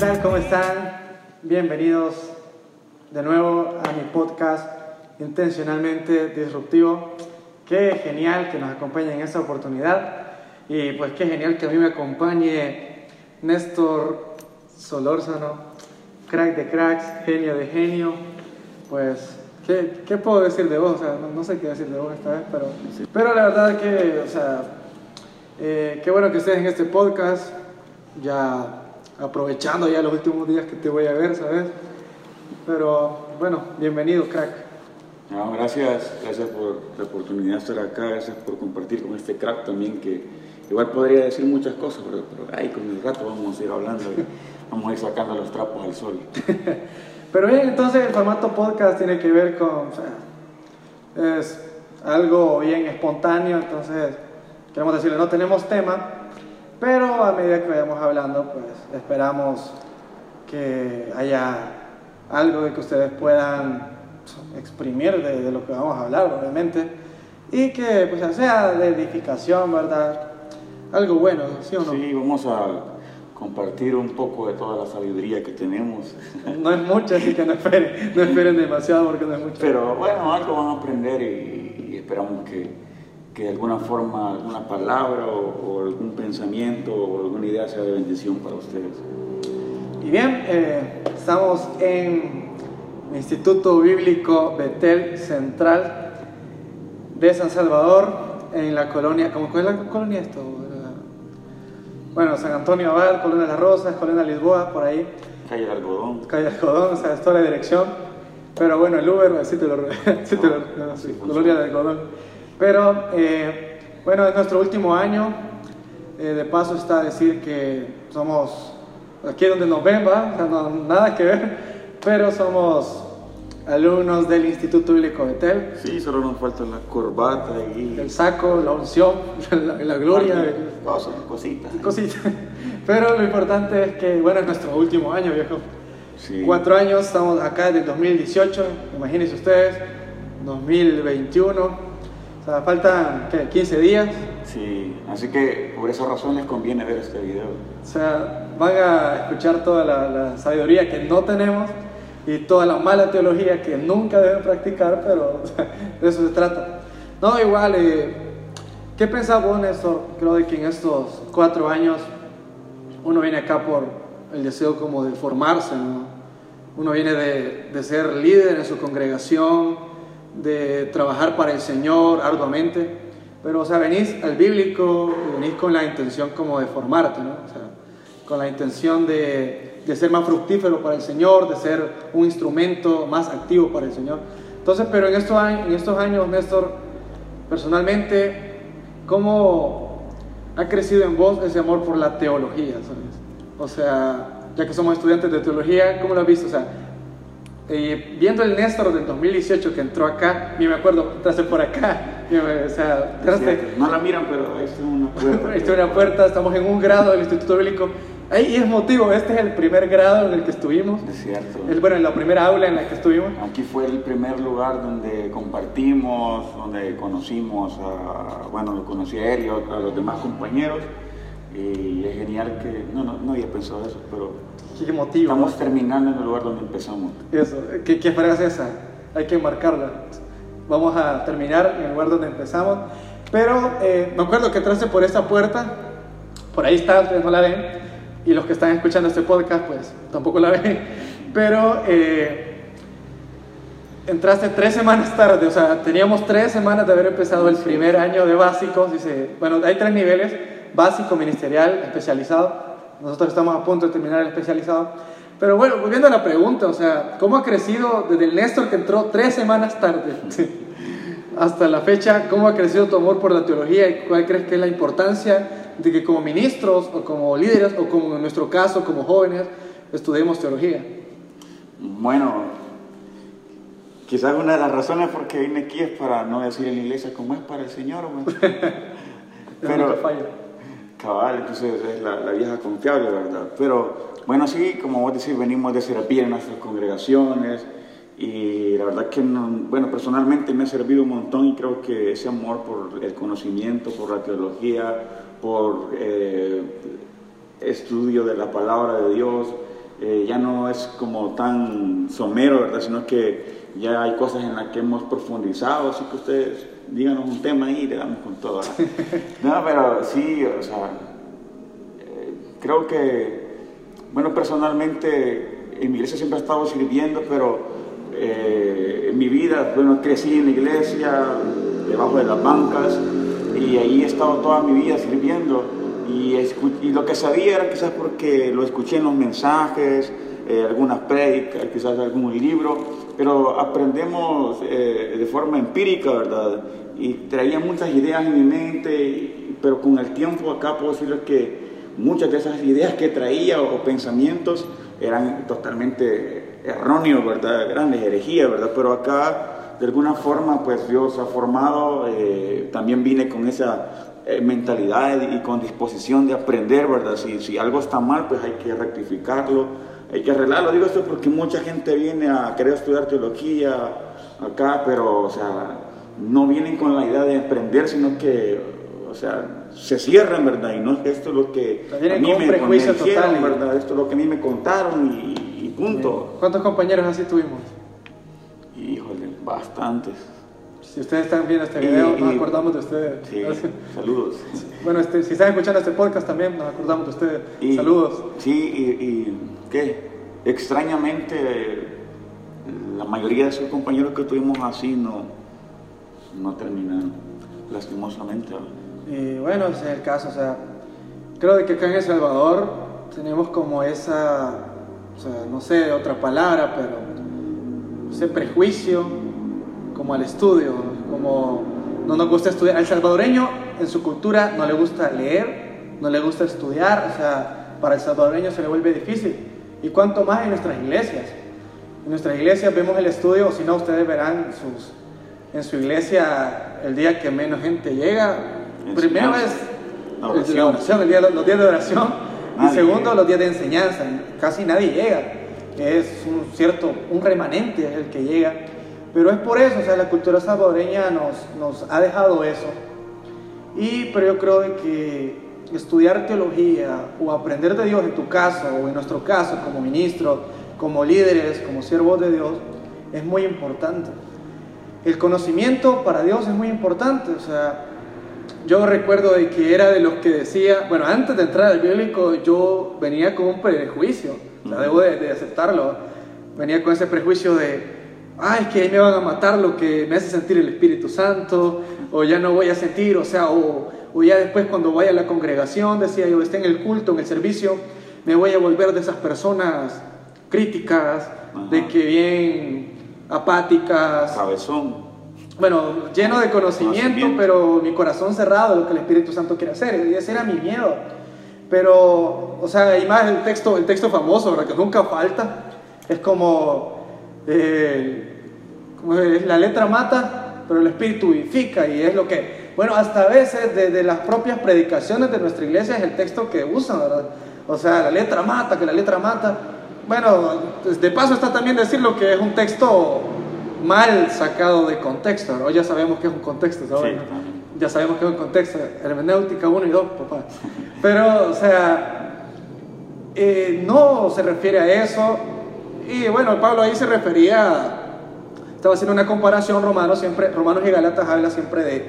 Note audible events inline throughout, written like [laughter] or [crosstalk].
tal? ¿Cómo están? Bienvenidos de nuevo a mi podcast Intencionalmente Disruptivo. Qué genial que nos acompañen en esta oportunidad y pues qué genial que a mí me acompañe Néstor Solórzano, crack de cracks, genio de genio. Pues, ¿qué, qué puedo decir de vos? O sea, no, sé qué decir de vos esta vez, pero, pero la verdad que, o sea, eh, qué bueno que estés en este podcast, ya aprovechando ya los últimos días que te voy a ver, ¿sabes? Pero bueno, bienvenido, crack. No, gracias, gracias por la oportunidad de estar acá, gracias por compartir con este crack también que igual podría decir muchas cosas, pero, pero ahí con el rato vamos a ir hablando y vamos a ir sacando los trapos al sol. [laughs] Pero bien, entonces el formato podcast tiene que ver con, o sea, es algo bien espontáneo, entonces queremos decirle, no tenemos tema, pero a medida que vayamos hablando, pues esperamos que haya algo de que ustedes puedan exprimir de, de lo que vamos a hablar, obviamente, y que pues sea de edificación, ¿verdad? Algo bueno, ¿sí o no? Sí, vamos a compartir un poco de toda la sabiduría que tenemos. No es mucho, así que no esperen, no esperen demasiado porque no es mucho. Pero bueno, algo van a aprender y, y esperamos que, que, de alguna forma, alguna palabra o, o, algún pensamiento o alguna idea sea de bendición para ustedes. Y bien, eh, estamos en el Instituto Bíblico Betel Central de San Salvador, en la colonia, ¿cómo cuál es la colonia esto? Bueno, San Antonio Abad, Colonia Las Rosas, Colonia Lisboa, por ahí. Calle del Algodón. Calle del Algodón, o sea, es toda la dirección. Pero bueno, el Uber, [laughs] sí te lo... Sí te lo no, sí, Colonia del Algodón. Pero, eh, bueno, es nuestro último año. Eh, de paso está decir que somos, aquí donde nos ven, ¿va? O sea, no, nada que ver, pero somos alumnos del Instituto Bíblico Betel. Sí, solo nos falta la corbata y... El saco, la unción, [laughs] la, la gloria. Cosas, cositas. Cositas. [laughs] Pero lo importante es que, bueno, es nuestro último año, viejo. Sí. Cuatro años, estamos acá desde el 2018, imagínense ustedes, 2021. O sea, faltan, ¿qué? 15 días. Sí, así que por esa razón les conviene ver este video. O sea, van a escuchar toda la, la sabiduría que no tenemos y toda la mala teología que nunca deben practicar, pero [laughs] de eso se trata. No, igual, eh, ¿qué pensás vos, Néstor? Creo de que en estos cuatro años uno viene acá por el deseo como de formarse, ¿no? Uno viene de, de ser líder en su congregación, de trabajar para el Señor arduamente, pero, o sea, venís al bíblico, venís con la intención como de formarte, ¿no? O sea, con la intención de, de, ser más fructífero para el Señor, de ser un instrumento más activo para el Señor. Entonces, pero en estos años, en estos años Néstor, personalmente, ¿cómo ha crecido en vos ese amor por la teología? O sea, ya que somos estudiantes de teología, ¿cómo lo has visto? Eh, viendo el Néstor del 2018 que entró acá, ni me acuerdo, entraste por acá, o sea, entraste, No la miran, pero ahí está una [laughs] puerta. está una puerta, estamos en un grado del Instituto Bíblico. Ahí es motivo, este es el primer grado en el que estuvimos. Es cierto. El, bueno, en la primera aula en la que estuvimos. Aquí fue el primer lugar donde compartimos, donde conocimos a, bueno, lo conocí a él y a, a los demás compañeros. Y es genial que, no, no, no había pensado eso, pero ¿Qué motivo? estamos terminando en el lugar donde empezamos. Eso, ¿qué, qué frase es esa? Hay que marcarla. Vamos a terminar en el lugar donde empezamos. Pero eh, me acuerdo que entraste por esta puerta, por ahí está, ustedes no la ven, y los que están escuchando este podcast, pues tampoco la [laughs] ven. Pero eh, entraste tres semanas tarde, o sea, teníamos tres semanas de haber empezado el primer año de básicos. Dice, bueno, hay tres niveles: básico, ministerial, especializado. Nosotros estamos a punto de terminar el especializado. Pero bueno, volviendo a la pregunta, o sea, ¿cómo ha crecido desde el Néstor que entró tres semanas tarde [laughs] hasta la fecha? ¿Cómo ha crecido tu amor por la teología y cuál crees que es la importancia de que como ministros o como líderes o como en nuestro caso como jóvenes estudiemos teología? Bueno, quizás una de las razones por qué vine aquí es para no decir en la iglesia como es para el Señor, [laughs] pero cabal, entonces es la, vieja confiable, ¿verdad? Pero bueno, sí, como vos decís, venimos de servir en nuestras congregaciones y la verdad que, no, bueno, personalmente me ha servido un montón y creo que ese amor por el conocimiento, por la teología, por eh, estudio de la palabra de Dios, eh, ya no es como tan somero, ¿verdad? Sino que ya hay cosas en las que hemos profundizado, así que ustedes díganos un tema ahí y le damos con todo. [laughs] no, pero sí, o sea, eh, creo que, bueno, personalmente en mi iglesia siempre he estado sirviendo, pero eh, en mi vida, bueno, crecí en la iglesia, debajo de las bancas, y ahí he estado toda mi vida sirviendo. Y, lo que sabía era quizás porque lo escuché en los mensajes, eh, algunas prédicas, quizás algún libro, pero aprendemos eh, de forma empírica, ¿verdad? Y traía muchas ideas en mi mente, pero con el tiempo acá puedo decirles que muchas de esas ideas que traía o, pensamientos eran totalmente erróneos, ¿verdad? Grandes herejías, ¿verdad? Pero acá, de alguna forma, pues Dios ha formado, eh, también vine con esa eh, mentalidad y con disposición de aprender, ¿verdad? Si, si algo está mal, pues hay que rectificarlo, hay que arreglarlo. Digo esto porque mucha gente viene a querer estudiar teología acá, pero, o sea, no vienen con la idea de aprender, sino que, o sea, se cierran, ¿verdad? Y no esto es lo que a mí me, prejuicio total, ¿verdad? Esto es lo que a mí me contaron y, punto. ¿Cuántos compañeros así tuvimos? Híjole, bastantes. Si ustedes están viendo este video, nos acordamos de ustedes. Sí, saludos. [laughs] Bueno, este, si están escuchando este podcast también, nos acordamos de ustedes. saludos. Sí, y, ¿qué? Extrañamente, la mayoría de esos compañeros que tuvimos así no, no terminaron, lastimosamente. Y bueno, ese es el caso, o sea, creo que acá en El Salvador tenemos como esa, o sea, no sé otra palabra, pero ese prejuicio como al estudio, como no nos gusta estudiar. Al salvadoreño en su cultura no le gusta leer, no le gusta estudiar, o sea, para el salvadoreño se le vuelve difícil. Y cuanto más en nuestras iglesias. En nuestras iglesias vemos el estudio, o si no, ustedes verán sus, en su iglesia el día que menos gente llega. Primero es la oración, el día, los días de oración. y segundo, los días de enseñanza. Casi nadie llega. Es un cierto, un remanente el que llega. Pero es por eso, o sea, la cultura salvadoreña nos, nos ha dejado eso. Y, pero yo creo que estudiar teología o aprender de Dios en tu caso o en nuestro caso como ministro, como líderes, como siervos de Dios, es muy importante. El conocimiento para Dios es muy importante, o sea, yo recuerdo de que era de los que decía, bueno, antes de entrar al bíblico yo venía con un prejuicio, o sea, debo de, de aceptarlo, venía con ese prejuicio de, ay, que me van a matar lo que me hace sentir el Espíritu Santo, o ya no voy a sentir, o sea, o, ya después cuando vaya a la congregación, decía yo, esté en el culto, en el servicio, me voy a volver de esas personas críticas, de que bien apáticas. Cabezón. Bueno, lleno de conocimiento, pero mi corazón cerrado lo que el Espíritu Santo quiere hacer, y ese era mi miedo. Pero, o sea, y más el texto, el texto famoso, ¿verdad? que nunca falta, es como eh, la letra mata, pero el espíritu vivifica y es lo que, bueno, hasta a veces de, las propias predicaciones de nuestra iglesia es el texto que usan, ¿verdad? O sea, la letra mata, que la letra mata. Bueno, pues, de paso está también decir lo que es un texto mal sacado de contexto, hoy ya sabemos que es un contexto, ya sabemos que es un contexto, hermenéutica 1 y 2, papá. Pero, o sea, eh, no se refiere a eso, y bueno, Pablo ahí se refería, estaba haciendo una comparación, Romanos, siempre, Romanos y Galatas habla siempre de,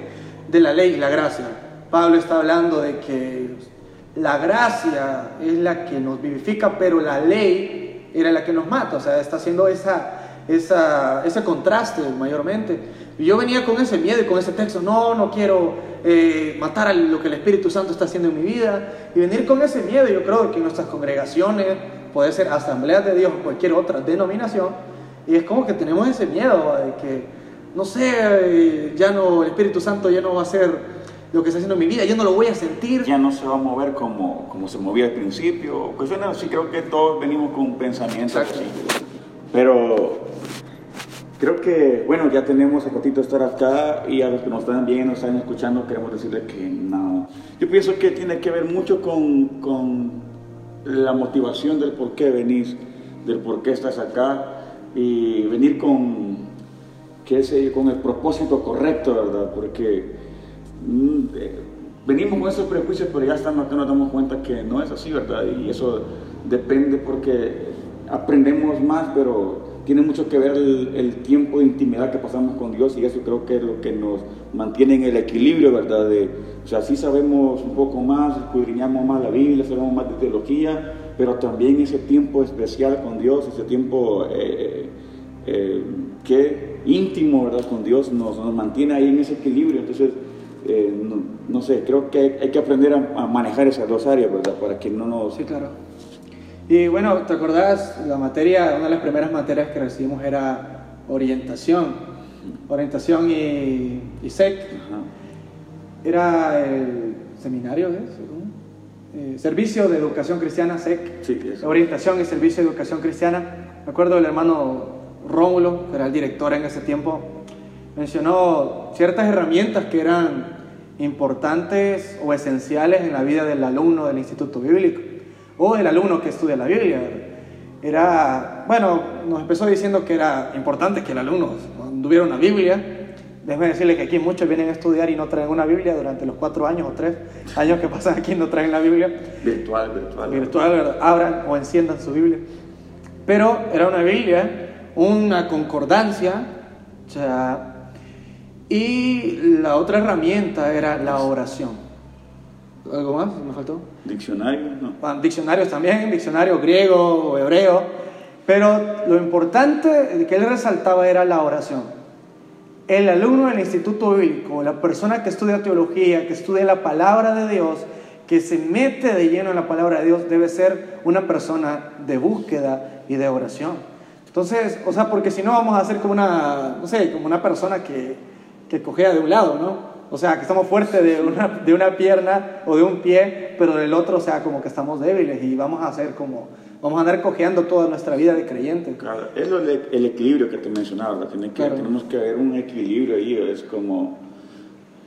de la ley y la gracia. Pablo está hablando de que la gracia es la que nos vivifica, pero la ley era la que nos mata. O sea, está haciendo esa, esa, ese contraste mayormente. Y yo venía con ese miedo y con ese texto, no, no quiero eh, matar a lo que el Espíritu Santo está haciendo en mi vida. Y venir con ese miedo, yo creo que en nuestras congregaciones, puede ser Asamblea de Dios o cualquier otra denominación, y es como que tenemos ese miedo de que, no sé, ya no, el Espíritu Santo ya no va a ser lo que está haciendo en mi vida, yo no lo voy a sentir. Ya no se va a mover como, como se movía al principio. Pues bueno, sí creo que todos venimos con un pensamiento así. Pero creo que, bueno, ya tenemos a Cotito estar acá y a los que nos están viendo, nos están escuchando, queremos decirles que no. Yo pienso que tiene que ver mucho con, con la motivación del por qué venís, del por qué estás acá y venir con, qué con el propósito correcto, ¿verdad? Porque mm, eh, venimos con esos prejuicios, pero ya estamos, nos damos cuenta que no es así, ¿verdad? Y eso depende porque aprendemos más, pero tiene mucho que ver el, tiempo de intimidad que pasamos con Dios y eso creo que es lo que nos mantiene en el equilibrio, ¿verdad? De, o sea, sí sabemos un poco más, escudriñamos más la Biblia, sabemos más de teología, pero también ese tiempo especial con Dios, ese tiempo eh, eh, que íntimo, ¿verdad? Con Dios nos, nos, mantiene ahí en ese equilibrio. Entonces, eh, no, sé, creo que hay, que aprender a, a, manejar esas dos áreas, ¿verdad? Para que no nos... Sí, claro y bueno, ¿te acordás? La materia, una de las primeras materias que recibimos era orientación. Orientación y, y SEC. Era el seminario, ¿eh? Servicio de Educación Cristiana, SEC. Sí, orientación y Servicio de Educación Cristiana. Me acuerdo del hermano Rómulo, que era el director en ese tiempo, mencionó ciertas herramientas que eran importantes o esenciales en la vida del alumno del Instituto Bíblico o el alumno que estudia la Biblia. Era, bueno, nos empezó diciendo que era importante que el alumno tuviera una Biblia. Déjeme decirle que aquí muchos vienen a estudiar y no traen una Biblia durante los cuatro años o tres años que pasan aquí no traen la Biblia. Virtual, virtual. Virtual, abran o enciendan su Biblia. Pero era una Biblia, una concordancia, o sea, y la otra herramienta era la oración. ¿Algo más? ¿Me faltó? Diccionario, no. diccionarios también, diccionario griego o hebreo. Pero lo importante que él resaltaba era la oración. El alumno del Instituto Bíblico, la persona que estudia teología, que estudia la palabra de Dios, que se mete de lleno en la palabra de Dios, debe ser una persona de búsqueda y de oración. Entonces, o sea, porque si no vamos a ser como una, no sé, como una persona que, que cogea de un lado, ¿no? O sea, que estamos fuertes de una, de una pierna o de un pie, pero del otro, o sea, como que estamos débiles y vamos a hacer como, vamos a andar cojeando toda nuestra vida de creyente. Claro, es el, equilibrio que te mencionaba, Tiene que, tenemos que haber un equilibrio ahí, es como,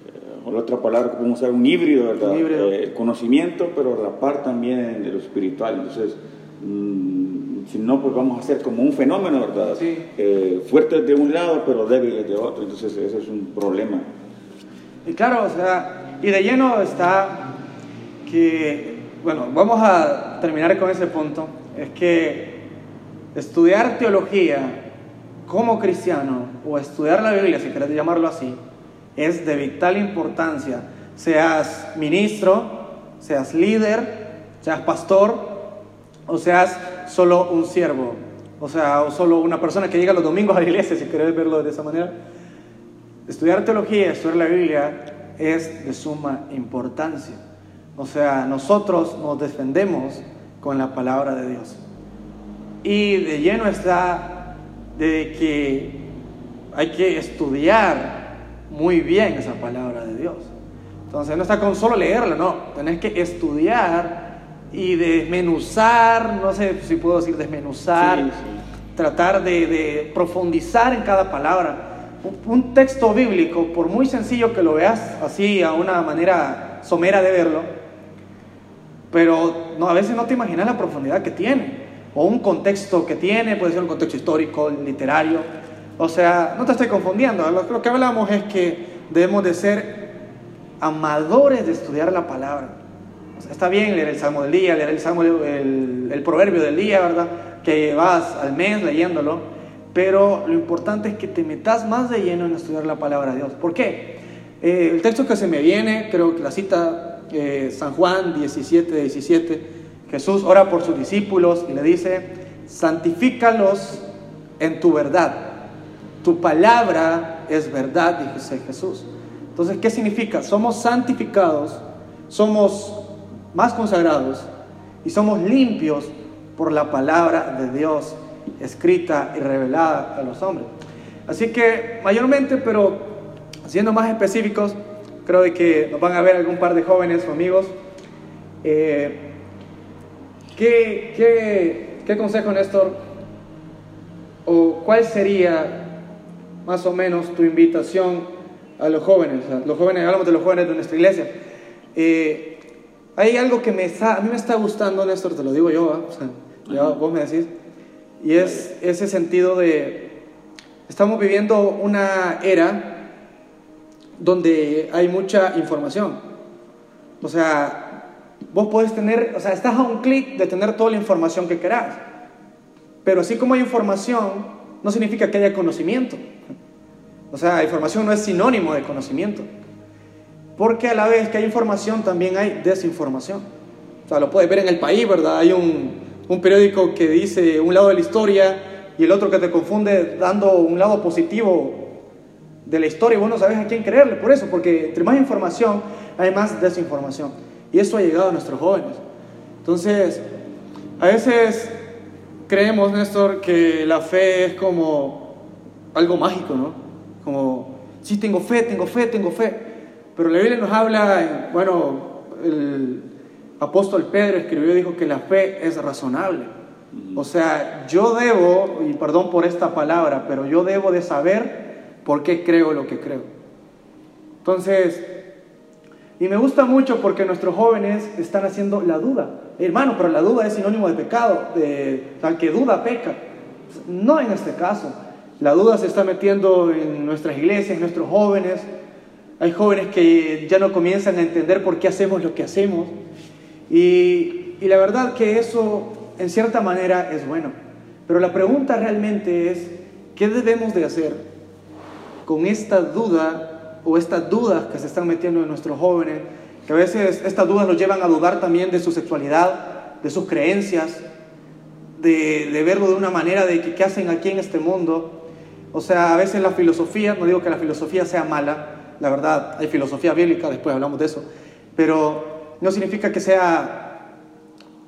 eh, o la otra palabra que podemos usar, un híbrido, ¿verdad? Un híbrido. Eh, conocimiento, pero la par también de lo espiritual. Entonces, mm, si no, pues vamos a ser como un fenómeno, ¿verdad? Sí. Eh, fuertes de un lado, pero débiles de otro. Entonces, ese es un problema. Y claro, o sea, y de lleno está que, bueno, vamos a terminar con ese punto, es que estudiar teología como cristiano o estudiar la Biblia, si querés llamarlo así, es de vital importancia, seas ministro, seas líder, seas pastor o seas solo un siervo, o sea, o solo una persona que llega los domingos a la iglesia, si querés verlo de esa manera. Estudiar teología, estudiar la Biblia es de suma importancia. O sea, nosotros nos defendemos con la palabra de Dios. Y de lleno está de que hay que estudiar muy bien esa palabra de Dios. Entonces no está con solo leerla, no, tenés que estudiar y desmenuzar, no sé si puedo decir desmenuzar, tratar de, de profundizar en cada palabra un texto bíblico, por muy sencillo que lo veas así a una manera somera de verlo, pero no, a veces no te imaginas la profundidad que tiene, o un contexto que tiene, puede ser un contexto histórico, literario, o sea, no te estoy confundiendo, lo, que hablamos es que debemos de ser amadores de estudiar la palabra. está bien leer el Salmo del día, leer el, Salmo, el, el proverbio del día, ¿verdad? Que vas al mes leyéndolo, pero lo importante es que te metas más de lleno en estudiar la palabra de Dios. ¿Por qué? Eh, el texto que se me viene, creo que la cita eh, San Juan 17, 17, Jesús ora por sus discípulos y le dice, santifícalos en tu verdad. Tu palabra es verdad, dice Jesús. Entonces, ¿qué significa? Somos santificados, somos más consagrados y somos limpios por la palabra de Dios escrita y revelada a los hombres. Así que mayormente, pero siendo más específicos, creo de que nos van a ver algún par de jóvenes o amigos. Eh, ¿qué, qué, consejo, Néstor? ¿O cuál sería más o menos tu invitación a los jóvenes? los jóvenes, hablamos de los jóvenes de nuestra iglesia. Eh, hay algo que me está, a mí me está gustando, Néstor, te lo digo yo, vos me decís. Y es ese sentido de, estamos viviendo una era donde hay mucha información. O sea, vos podés tener, o sea, estás a un clic de tener toda la información que querás. Pero así como hay información, no significa que haya conocimiento. O sea, información no es sinónimo de conocimiento. Porque a la vez que hay información, también hay desinformación. O sea, lo puedes ver en el país, ¿verdad? Hay un, un periódico que dice un lado de la historia y el otro que te confunde dando un lado positivo de la historia y vos no sabes a quién creerle por eso, porque entre más información hay más desinformación. Y eso ha llegado a nuestros jóvenes. Entonces, a veces creemos, Néstor, que la fe es como algo mágico, ¿no? Como, sí, tengo fe, tengo fe, tengo fe. Pero la Biblia nos habla, bueno, el apóstol Pedro escribió dijo que la fe es razonable. O sea, yo debo, y perdón por esta palabra, pero yo debo de saber por qué creo lo que creo. Entonces, y me gusta mucho porque nuestros jóvenes están haciendo la duda. Hermano, pero la duda es sinónimo de pecado. De, tal que duda peca. No en este caso. La duda se está metiendo en nuestras iglesias, en nuestros jóvenes. Hay jóvenes que ya no comienzan a entender por qué hacemos lo que hacemos. Y, y la verdad que eso, en cierta manera, es bueno. Pero la pregunta realmente es, ¿qué debemos de hacer con esta duda o estas dudas que se están metiendo en nuestros jóvenes, que a veces estas dudas los llevan a dudar también de su sexualidad, de sus creencias, de, de verlo de una manera de que qué hacen aquí en este mundo. O sea, a veces la filosofía, no digo que la filosofía sea mala, la verdad, hay filosofía bíblica, después hablamos de eso, pero no significa que sea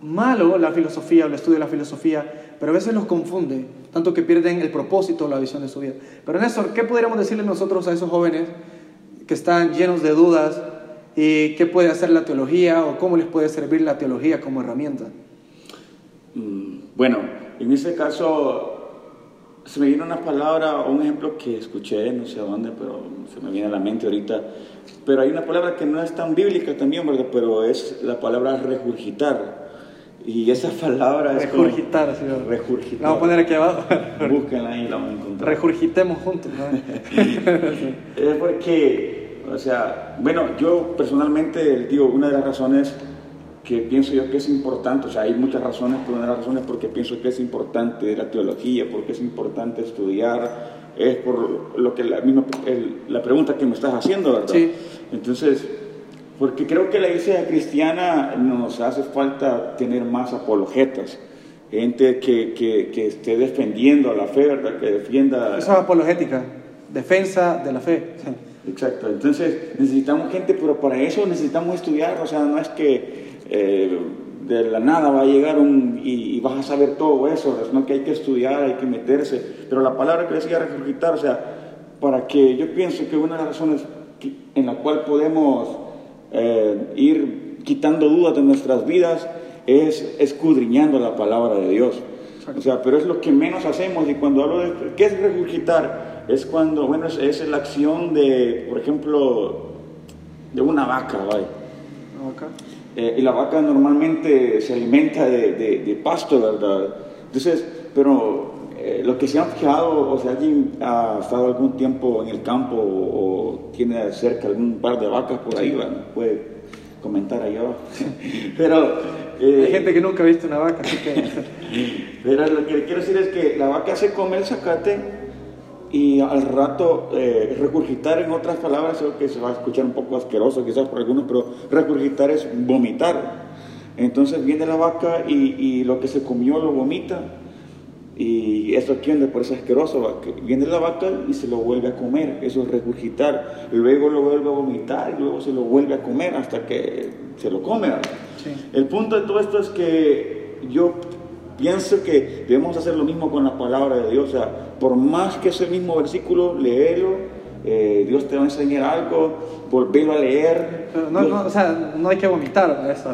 malo la filosofía o el estudio de la filosofía, pero a veces los confunde, tanto que pierden el propósito o la visión de su vida. Pero Néstor, ¿qué podríamos decirle nosotros a esos jóvenes que están llenos de dudas y qué puede hacer la teología o cómo les puede servir la teología como herramienta. Mm, bueno, en ese caso se me viene una palabra o un ejemplo que escuché, no sé dónde, pero se me viene a la mente ahorita. Pero hay una palabra que no es tan bíblica también, ¿verdad? Pero es la palabra regurgitar. Y esa palabra es Regurgitar, señor. Regurgitar. La vamos a poner aquí abajo. Búsquenla y la van a encontrar. Regurgitemos juntos. ¿no? [laughs] es porque, o sea, bueno, yo personalmente digo, una de las razones que pienso yo que es importante, o sea, hay muchas razones, pero una de las razones porque pienso que es importante la teología, porque es importante estudiar, es por lo que la, misma, el, la pregunta que me estás haciendo, ¿verdad? Sí. Entonces, porque creo que la iglesia cristiana nos hace falta tener más apologetas, gente que, que, que esté defendiendo la fe, ¿verdad? Que defienda... Eso es apologética, defensa de la fe. Exacto, entonces necesitamos gente, pero para eso necesitamos estudiar, o sea, no es que eh, de la nada va a llegar un, y, vas a saber todo eso, sino que hay que estudiar, hay que meterse, pero la palabra que decía regurgitar, o sea, para que yo pienso que una de las razones en la cual podemos eh, ir quitando dudas de nuestras vidas es escudriñando la palabra de Dios. O sea, pero es lo que menos hacemos y cuando hablo de, ¿qué es regurgitar? Es cuando, bueno, es, es la acción de, por ejemplo, de una vaca, ¿vale? Okay. Eh, y la vaca normalmente se alimenta de, de, de pasto, ¿verdad? Entonces, pero eh, los que se han fijado, o sea, alguien ha estado algún tiempo en el campo o, o tiene cerca algún par de vacas por ahí, bueno, puede comentar ahí abajo. [laughs] pero eh, hay gente que nunca ha visto una vaca, así que... [laughs] pero lo que quiero decir es que la vaca se come el zacate y al rato eh, regurgitar, en otras palabras, creo que se va a escuchar un poco asqueroso quizás por algunos, pero regurgitar es vomitar. Entonces viene la vaca y, y lo que se comió lo vomita y eso aquí donde por eso es asqueroso, viene la vaca y se lo vuelve a comer, eso es regurgitar, luego lo vuelve a vomitar y luego se lo vuelve a comer hasta que se lo come. Sí. El punto de todo esto es que yo pienso que debemos hacer lo mismo con la palabra de Dios, o sea, por más que ese mismo versículo, léelo, eh, Dios te va a enseñar algo, volverlo a leer. Pero no, no, o sea, no hay que vomitar eso.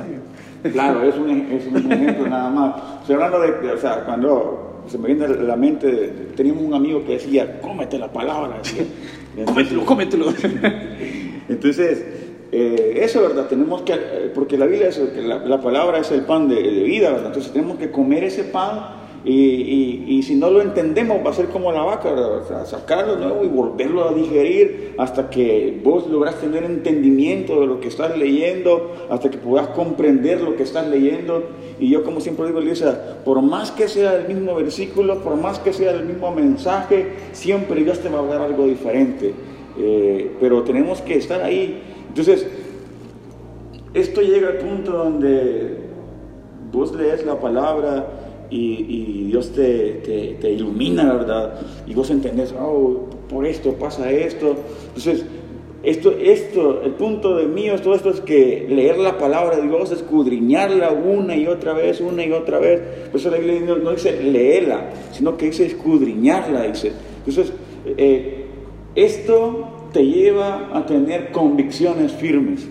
Claro, es un, es un ejemplo nada más. Estoy hablando de, o sea, cuando se me viene a la mente, teníamos un amigo que decía, cómete la palabra. Decía. [laughs] cómetelo, cómetelo. Entonces, eh, eso, ¿verdad? Tenemos que, porque la Biblia es la, la, palabra es el pan de, de, vida, ¿verdad? Entonces tenemos que comer ese pan Y, si no lo entendemos, va a ser como la vaca, sacarlo nuevo y volverlo a digerir hasta que vos logras tener entendimiento de lo que estás leyendo, hasta que puedas comprender lo que estás leyendo. Y yo, como siempre digo, Elisa, por más que sea el mismo versículo, por más que sea el mismo mensaje, siempre Dios te va a dar algo diferente. Eh, pero tenemos que estar ahí. Entonces, esto llega al punto donde vos lees la palabra y, Dios te, te, ilumina, ¿verdad? Y vos entendés, oh, por esto pasa esto. Entonces, esto, esto, el punto de mío, todo esto es que leer la palabra de Dios, escudriñarla una y otra vez, una y otra vez. Por eso la Biblia no, dice leerla, sino que dice escudriñarla, dice. Entonces, eh, esto te lleva a tener convicciones firmes.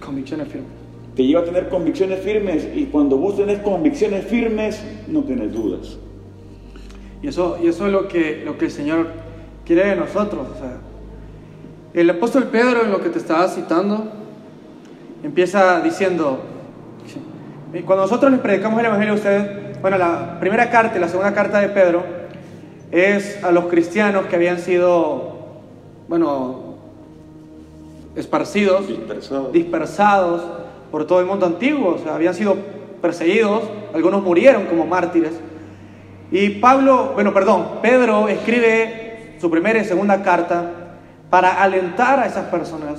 Convicciones firmes te lleva a tener convicciones firmes y cuando vos tenés convicciones firmes no tienes dudas. Y eso, y eso es lo que, lo que el Señor quiere de nosotros. el apóstol Pedro, en lo que te estaba citando, empieza diciendo, cuando nosotros les predicamos el Evangelio a ustedes, bueno, la primera carta y la segunda carta de Pedro es a los cristianos que habían sido, bueno, esparcidos, dispersados, dispersados por todo el mundo antiguo, o sea, habían sido perseguidos, algunos murieron como mártires. Y Pablo, bueno, perdón, Pedro escribe su primera y segunda carta para alentar a esas personas,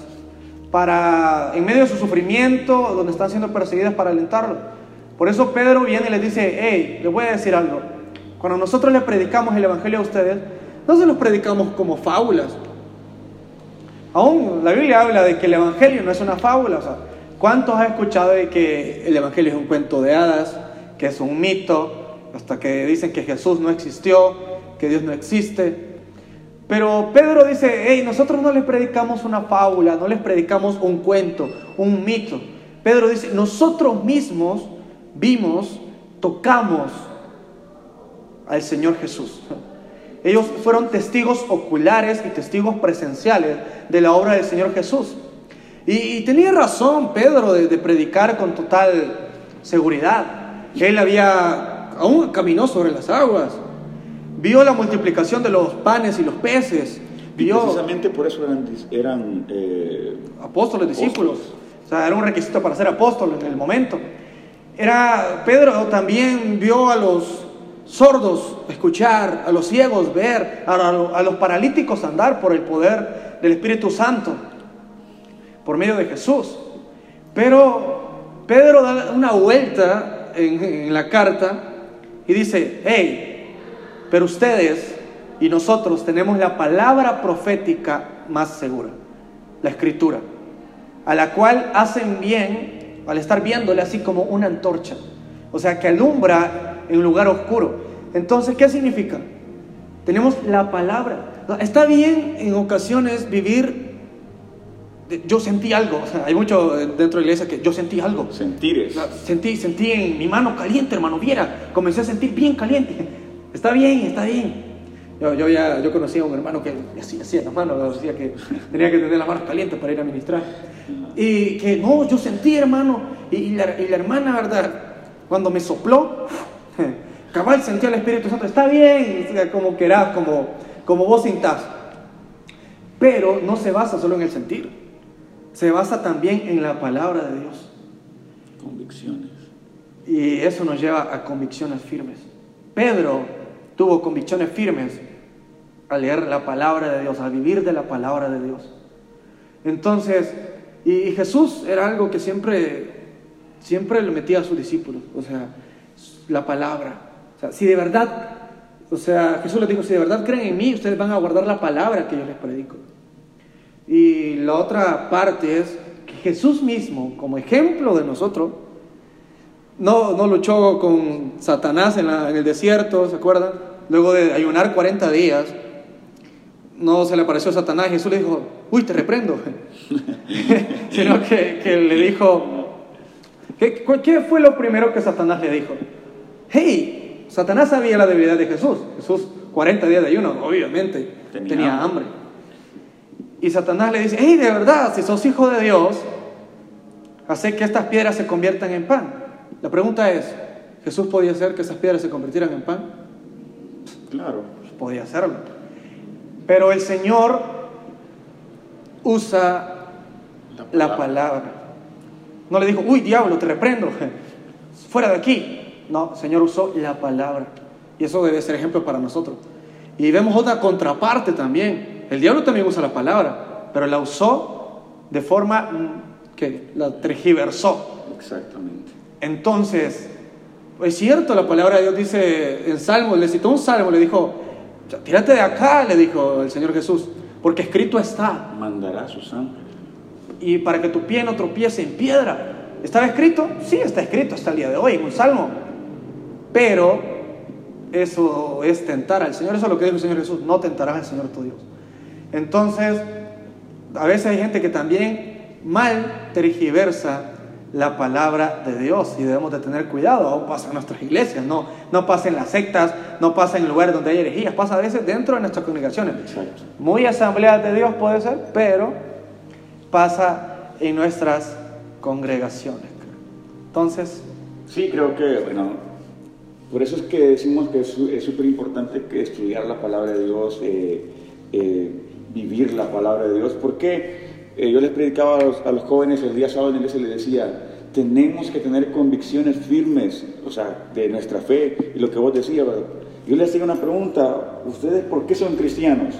para, en medio de su sufrimiento, donde están siendo perseguidas, para alentarlos. Por eso Pedro viene y les dice, hey, les voy a decir algo. Cuando nosotros les predicamos el Evangelio a ustedes, no se los predicamos como fábulas. Aún la Biblia habla de que el Evangelio no es una fábula. O sea, ¿Cuántos has escuchado de que el Evangelio es un cuento de hadas, que es un mito, hasta que dicen que Jesús no existió, que Dios no existe? Pero Pedro dice, hey, nosotros no les predicamos una fábula, no les predicamos un cuento, un mito. Pedro dice, nosotros mismos vimos, tocamos al Señor Jesús. Ellos fueron testigos oculares y testigos presenciales de la obra del Señor Jesús. Y, tenía razón Pedro de, predicar con total seguridad. Él había, aún caminó sobre las aguas, vio la multiplicación de los panes y los peces. Vio, precisamente por eso eran, eran eh, apóstoles, discípulos. O sea, era un requisito para ser apóstol en el momento. Era, Pedro también vio a los sordos escuchar, a los ciegos ver, a los paralíticos andar por el poder del Espíritu Santo por medio de Jesús. Pero Pedro da una vuelta en, la carta y dice, hey, pero ustedes y nosotros tenemos la palabra profética más segura, la escritura, a la cual hacen bien al estar viéndole así como una antorcha, o sea, que alumbra en un lugar oscuro. Entonces, ¿qué significa? Tenemos la palabra. Está bien en ocasiones vivir yo sentí algo, [laughs] hay mucho dentro de la iglesia que yo sentí algo. Sentir Sentí, sentí en mi mano caliente, hermano, viera, comencé a sentir bien caliente. [laughs] Está bien, está bien. Yo, yo ya yo conocía a un hermano que así hacía las manos, decía que [laughs] tenía que tener las manos calientes para ir a ministrar. Y que no, yo sentí, hermano, y, la, hermana, ¿verdad? Cuando me sopló, [laughs] cabal sentía el Espíritu Santo, está bien, como querás, como, como vos sintás. Pero no se basa solo en el sentir se basa también en la palabra de Dios. Convicciones. Y eso nos lleva a convicciones firmes. Pedro tuvo convicciones firmes al leer la palabra de Dios, al vivir de la palabra de Dios. Entonces, y, Jesús era algo que siempre, siempre le metía a sus discípulos, o sea, la palabra. O sea, si de verdad, o sea, Jesús les dijo, si de verdad creen en mí, ustedes van a guardar la palabra que yo les predico. Y la otra parte es que Jesús mismo, como ejemplo de nosotros, no, no luchó con Satanás en, el desierto, ¿se acuerdan? Luego de ayunar 40 días, no se le apareció Satanás Jesús le dijo, uy, te reprendo. [laughs] Sino que, que, le dijo, ¿qué, ¿qué fue lo primero que Satanás le dijo? Hey, Satanás sabía la debilidad de Jesús. Jesús, 40 días de ayuno, obviamente, tenía hambre. Y Satanás le dice, hey, de verdad, si sos hijo de Dios, hace que estas piedras se conviertan en pan. La pregunta es, Jesús podía hacer que esas piedras se convirtieran en pan. Claro. Podía hacerlo. Pero el Señor usa la palabra. No le dijo, uy, diablo, te reprendo, [laughs] fuera de aquí. No, el Señor usó la palabra. Y eso debe ser ejemplo para nosotros. Y vemos otra contraparte también. El diablo también usa la palabra, pero la usó de forma mm, que la tergiversó. Exactamente. Entonces, es cierto, la palabra de Dios dice en Salmo, le citó un salmo, le dijo, tírate de acá, le dijo el Señor Jesús, porque escrito está. Mandará sus ángeles. Y para que tu pie no tropiece en piedra. ¿Estaba escrito? Sí, está escrito hasta el día de hoy en un salmo. Pero eso es tentar al Señor. Eso es lo que dijo el Señor Jesús. No tentarás al Señor tu Dios. Entonces, a veces hay gente que también mal tergiversa la palabra de Dios y debemos de tener cuidado. Aún pasa en nuestras iglesias, no, no pasa en las sectas, no pasa en lugares donde hay herejías, pasa a veces dentro de nuestras congregaciones. Muy asamblea de Dios puede ser, pero pasa en nuestras congregaciones. Entonces... Sí, creo que, bueno, por eso es que decimos que es súper importante que estudiar la palabra de Dios, eh, eh, vivir la palabra de Dios, porque eh, yo les predicaba a los, jóvenes el día sábado en iglesia les decía, tenemos que tener convicciones firmes, o sea, de nuestra fe y lo que vos decías, Yo les hacía una pregunta, ¿ustedes por qué son cristianos?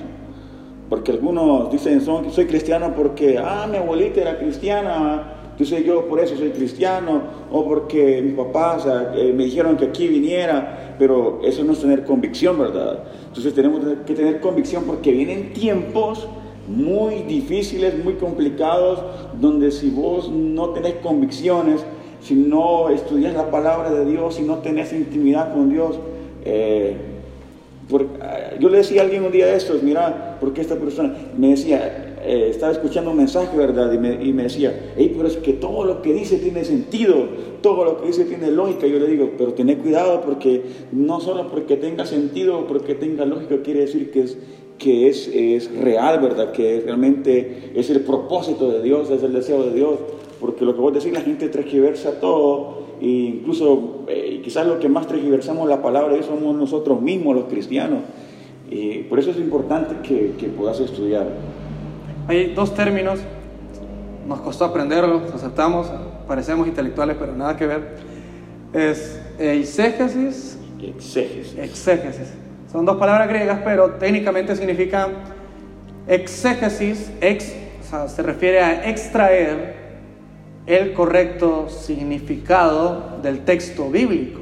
Porque algunos dicen, son, soy cristiano porque, ah, mi abuelita era cristiana, entonces yo por eso soy cristiano, o porque mis papás eh, me dijeron que aquí viniera, pero eso no es tener convicción, ¿verdad? Entonces tenemos que tener convicción porque vienen tiempos muy difíciles, muy complicados, donde si vos no tenés convicciones, si no estudias la palabra de Dios, si no tenés intimidad con Dios, eh, eh, yo le decía a alguien un día de estos, mira, porque esta persona me decía, eh, estaba escuchando un mensaje, ¿verdad? Y me, y decía, pero es que todo lo que dice tiene sentido, todo lo que dice tiene lógica. Yo le digo, pero tened cuidado porque no solo porque tenga sentido o porque tenga lógica quiere decir que es, que es, es real, ¿verdad? Que realmente es el propósito de Dios, es el deseo de Dios. Porque lo que vos decís, la gente transgiversa todo, e incluso eh, quizás lo que más transgiversamos la palabra de somos nosotros mismos, los cristianos. Y por eso es importante que, que puedas estudiar. Hay dos términos, nos costó aprenderlos, aceptamos, parecemos intelectuales, pero nada que ver. Es exégesis. Exégesis. Exégesis. Son dos palabras griegas, pero técnicamente significan exégesis, ex, o sea, se refiere a extraer el correcto significado del texto bíblico.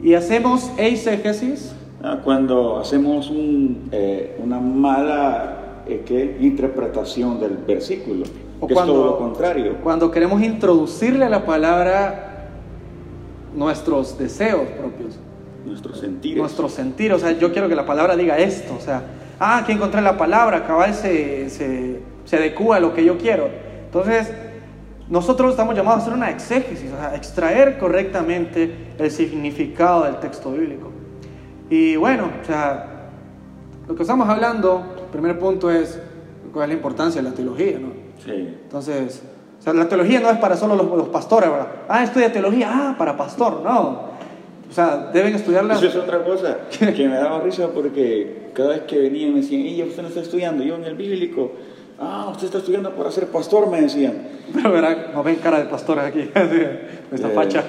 Y hacemos exégesis. Ah, cuando hacemos un, eh, una mala eh, ¿qué? interpretación del versículo, o que cuando, es todo lo contrario. Cuando queremos introducirle a la palabra nuestros deseos propios. Nuestros sentidos. Nuestros sentidos. O sea, yo quiero que la palabra diga esto. O sea, ah, que encontré la palabra, cabal se, se, se adecua a lo que yo quiero. Entonces, nosotros estamos llamados a hacer una exégesis, a extraer correctamente el significado del texto bíblico. Y bueno, o sea, lo que estamos hablando, el primer punto es cuál es la importancia de la teología, ¿no? Sí. Entonces, o sea, la teología no es para solo los, los pastores, ¿verdad? Ah, estudia teología, ah, para pastor, no. O sea, deben estudiarla. Eso es otra cosa [laughs] que me daba risa porque cada vez que venían me decían, ella usted no está estudiando, yo en el bíblico. Ah, usted está estudiando para ser pastor, me decían. Pero verá, no ven cara de pastor aquí, [laughs] esta eh, facha.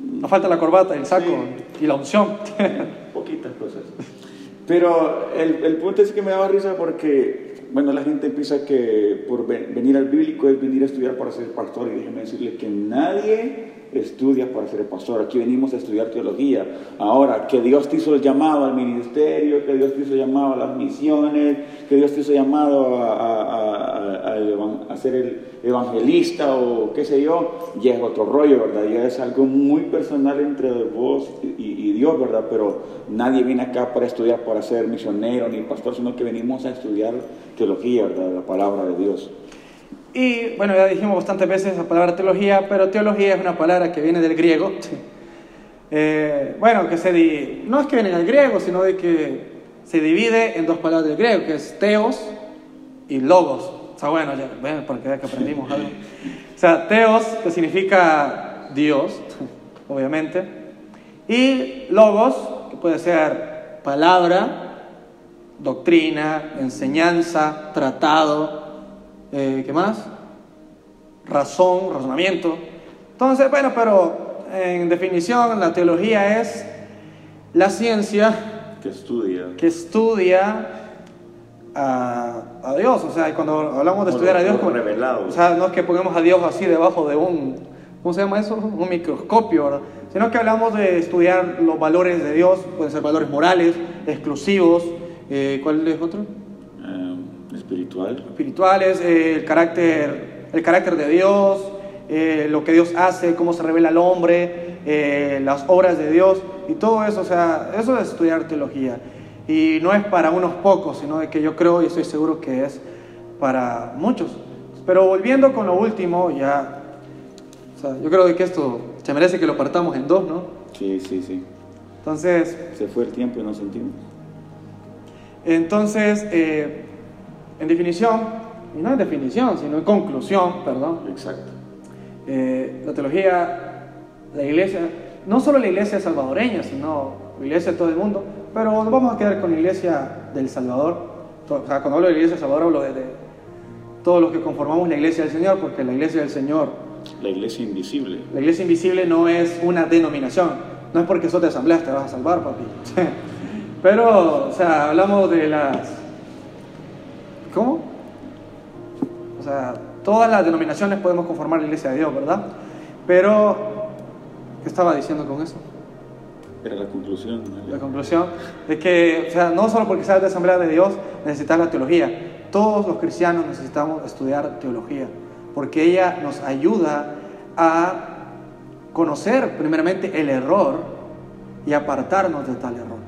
No falta la corbata, el saco y la unción. Poquitas cosas. Pero el, el punto es que me daba risa porque, bueno, la gente piensa que por venir al bíblico es venir a estudiar para ser pastor. Y déjeme decirle que nadie estudia para ser pastor. Aquí venimos a estudiar teología. Ahora, que Dios te hizo el llamado al ministerio, que Dios te hizo llamado a las misiones, que Dios te hizo llamado a, a, ser el evangelista o qué sé yo, ya es otro rollo, ¿verdad? Ya es algo muy personal entre vos y, Dios, ¿verdad? Pero nadie viene acá para estudiar para ser misionero ni pastor, sino que venimos a estudiar teología, ¿verdad? La palabra de Dios. Y bueno, ya dijimos bastantes veces la palabra teología, pero teología es una palabra que viene del griego. Eh, bueno, que se no es que viene del griego, sino de que se divide en dos palabras del griego, que es teos y logos. O sea, bueno, ya, bueno, porque ya que aprendimos algo. O sea, teos, que significa Dios, [laughs] obviamente. Y logos, que puede ser palabra, doctrina, enseñanza, tratado, eh, ¿qué más? Razón, razonamiento. Entonces, bueno, pero en definición, la teología es la ciencia que estudia, que estudia a, a Dios. O sea, cuando hablamos de estudiar a Dios, como, revelado. o sea, no es que pongamos a Dios así debajo de un, ¿cómo se llama eso? Un microscopio, ¿verdad? Sino que hablamos de estudiar los valores de Dios, pueden ser valores morales, exclusivos. Eh, ¿Cuál es otro? Eh, espiritual. Espirituales, eh, el, carácter, el carácter de Dios, eh, lo que Dios hace, cómo se revela al hombre, eh, las obras de Dios y todo eso. O sea, eso es estudiar teología. Y no es para unos pocos, sino de que yo creo y estoy seguro que es para muchos. Pero volviendo con lo último, ya, o sea, yo creo que esto se merece que lo partamos en dos, ¿no? Sí, sí, sí. Entonces, Se fue el tiempo y no sentimos. entonces eh, en definición, y no en definición, sino en conclusión, perdón, Exacto. eh, la teología, la iglesia, no solo la iglesia salvadoreña, sino la iglesia de todo el mundo, pero nos vamos a quedar con la iglesia del Salvador. O sea, cuando hablo de la iglesia del Salvador hablo de, de todos los que conformamos la iglesia del Señor, porque la iglesia del Señor, La iglesia invisible. la iglesia invisible no es una denominación, no es porque sos de asamblea te vas a salvar, papi. [laughs] Pero, o sea, hablamos de las... ¿Cómo? O sea, todas las denominaciones podemos conformar la iglesia de Dios, ¿verdad? Pero, ¿qué estaba diciendo con eso? Era la conclusión. ¿no? La conclusión de que, o sea, no solo porque seas de Asamblea de Dios necesitas la teología, todos los cristianos necesitamos estudiar teología, porque ella nos ayuda a conocer primeramente el error y apartarnos de tal error.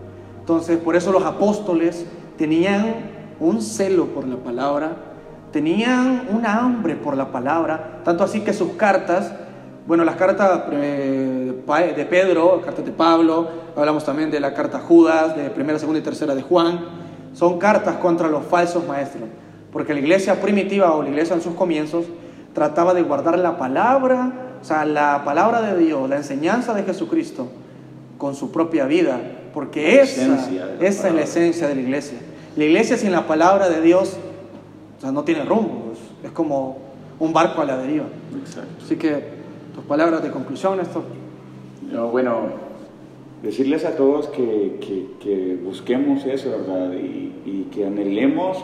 Entonces, por eso los apóstoles tenían un celo por la palabra, tenían una hambre por la palabra, tanto así que sus cartas, bueno, las cartas eh, de Pedro, cartas de Pablo, hablamos también de la carta Judas, de primera, segunda y tercera de Juan, son cartas contra los falsos maestros, porque la iglesia primitiva o la iglesia en sus comienzos trataba de guardar la palabra, o sea, la palabra de Dios, la enseñanza de Jesucristo con su propia vida, porque esa, esa es la esencia de la iglesia. La iglesia sin la palabra de Dios, o sea, no tiene rumbo, es, es como un barco a la deriva. Exacto. Así que tus palabras de conclusión, esto. No, bueno, decirles a todos que, que- que busquemos eso, ¿verdad? Y, y que anhelemos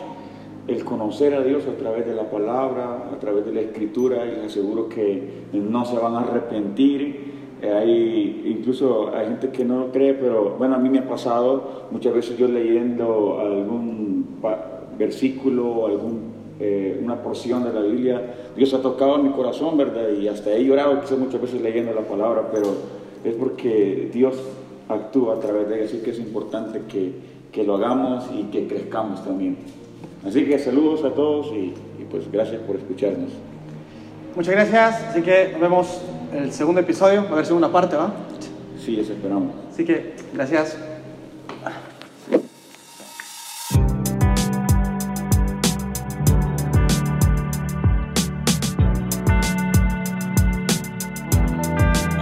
el conocer a Dios a través de la palabra, a través de la escritura, y les aseguro que no se van a arrepentir. Eh, Hay, incluso hay gente que no lo cree, pero bueno, a mí me ha pasado muchas veces yo leyendo algún versículo, algún, eh, una porción de la Biblia, Dios ha tocado mi corazón, ¿verdad? Y hasta he llorado quizás muchas veces leyendo la palabra, pero es porque Dios actúa a través de ella, así que es importante que, que lo hagamos y que crezcamos también. Así que saludos a todos y, y pues gracias por escucharnos. Muchas gracias, así que nos vemos el segundo episodio, va a haber segunda parte, ¿va? Sí, les esperamos. Así que gracias.